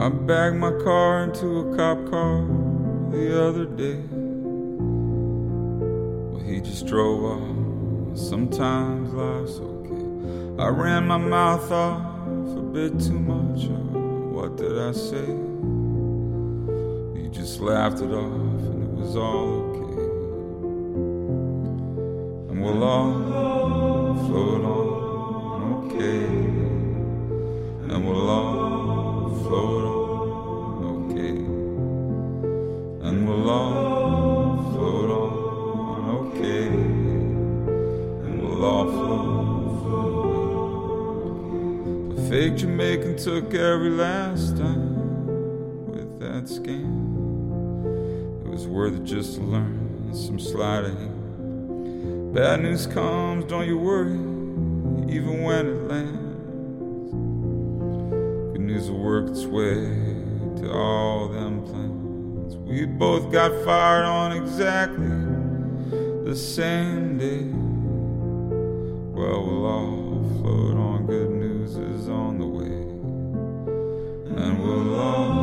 I backed my car into a cop car the other day. Well, he just drove off. Sometimes life's okay. I ran my mouth off a bit too much. Uh, what did I say? He just laughed it off, and it was all okay. And we'll all. fake Jamaican took every last dime with that scam. It was worth it just to learn some sliding. Bad news comes, don't you worry, even when it lands. Good news will work its way to all them plans. We both got fired on exactly the same day. Well, we'll all float on good news is on. Alone.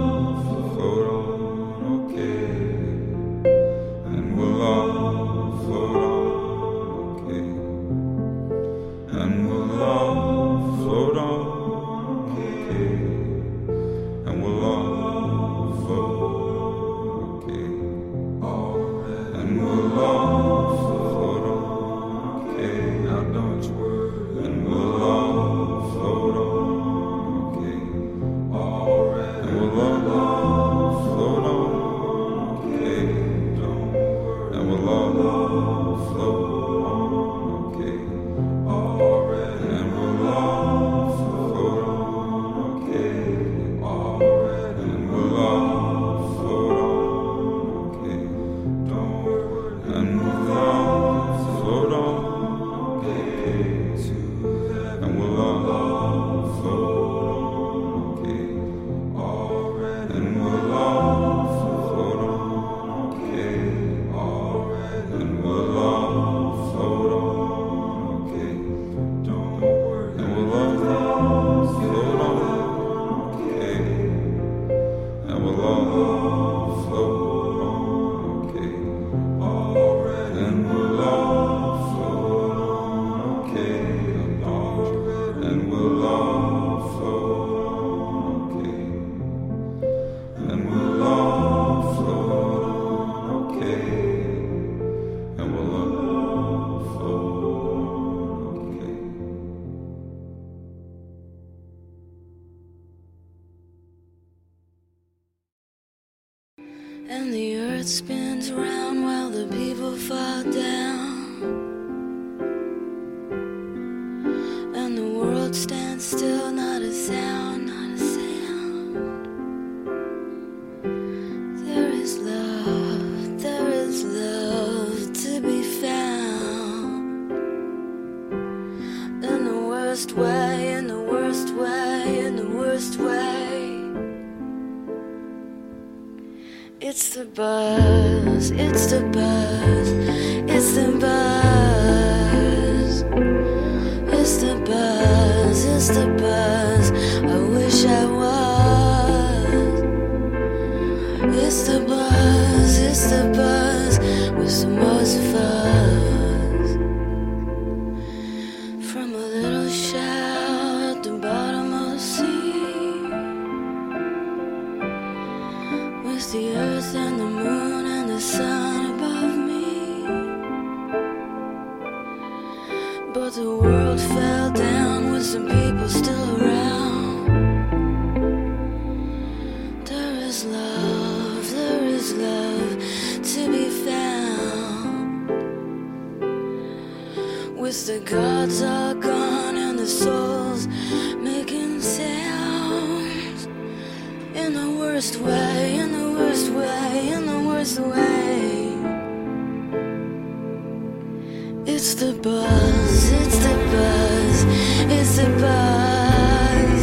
It's the buzz, it's the buzz, it's the buzz.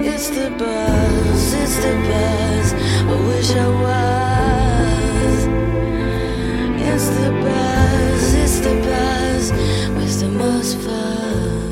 It's the buzz, it's the buzz. I wish I was. It's the buzz, it's the buzz, with the most fun.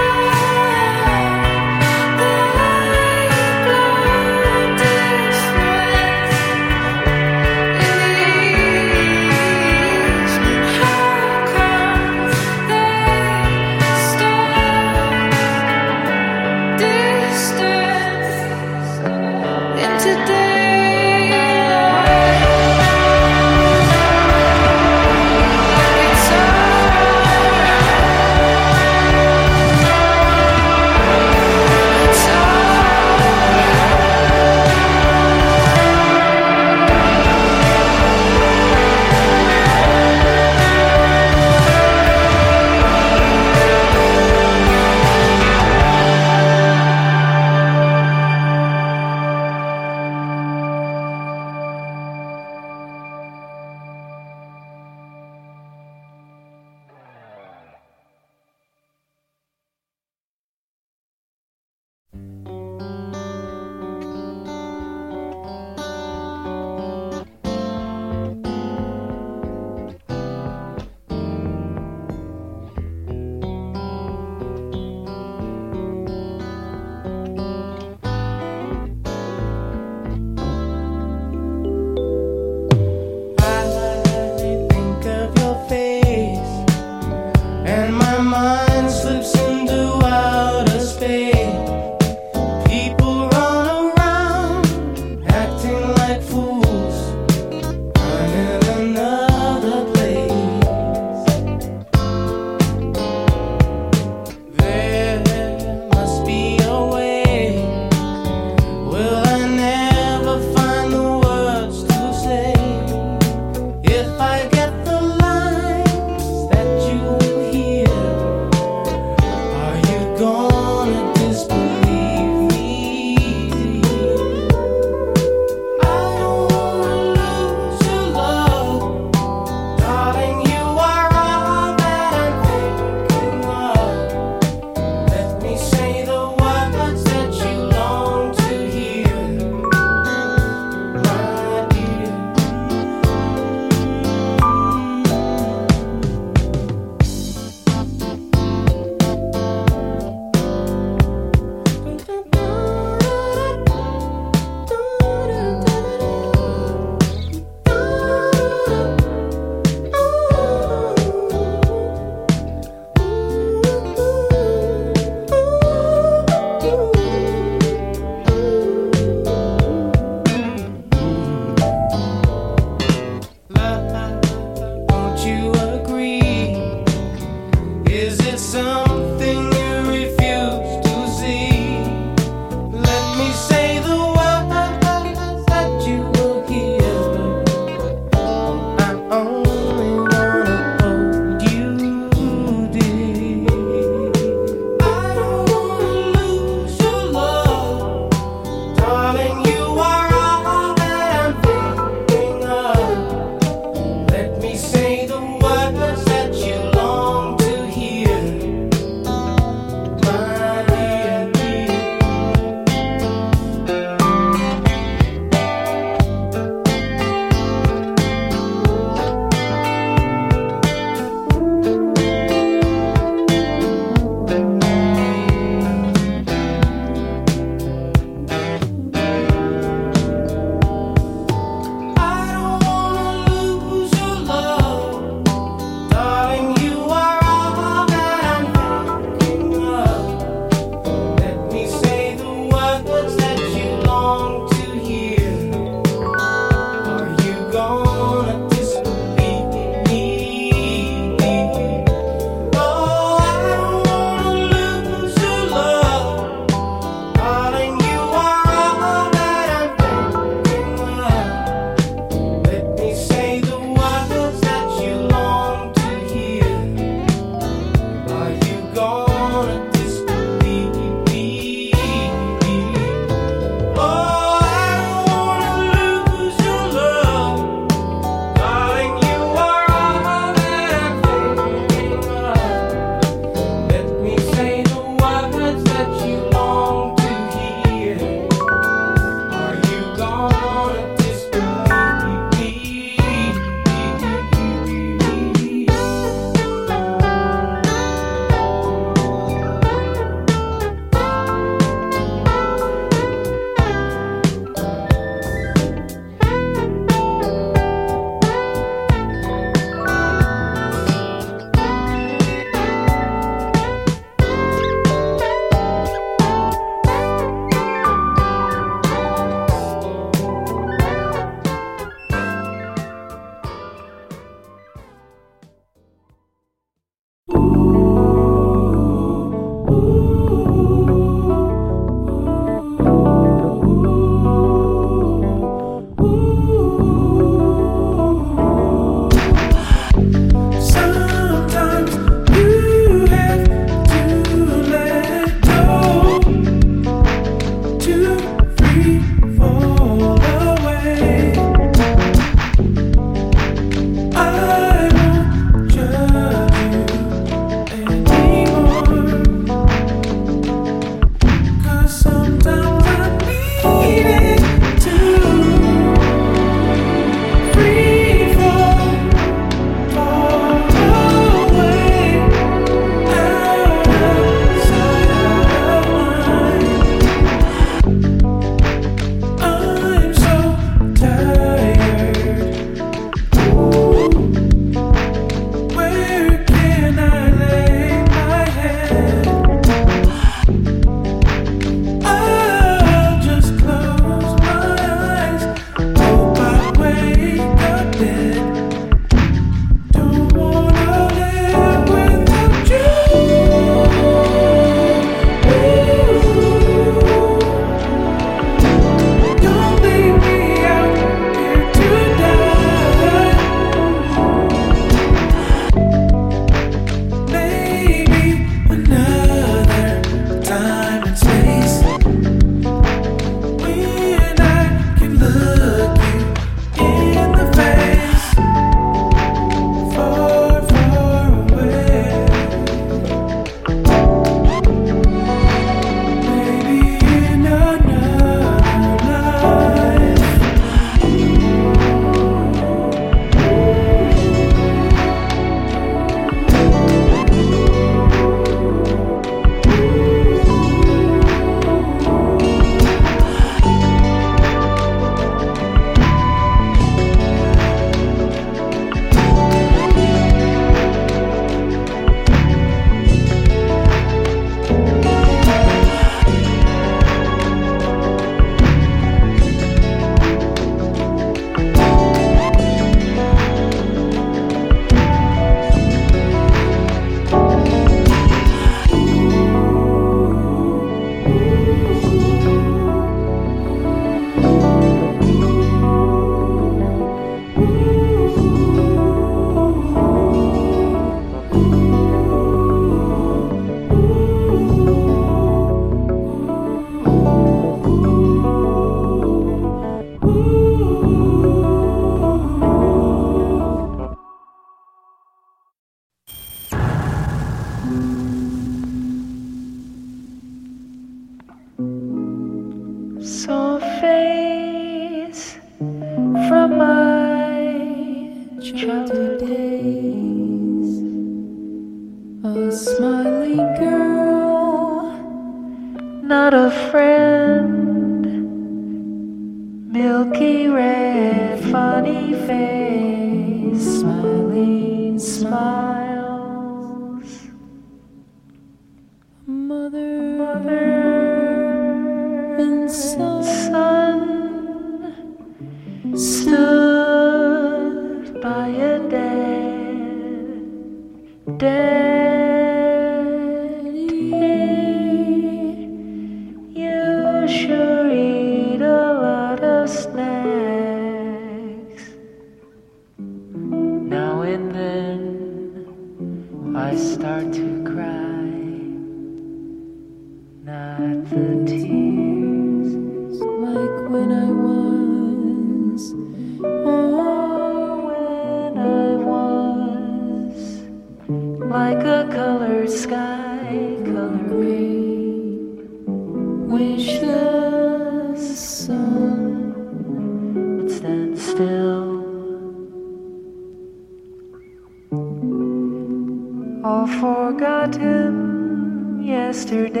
all forgotten yesterdays.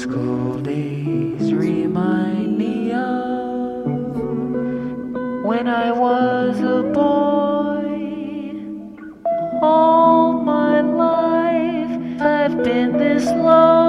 School days remind me of when I was a boy. All my life I've been this long.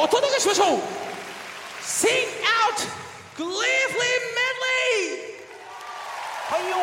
お届けしましょう Sing out Gleefully Medley はいよ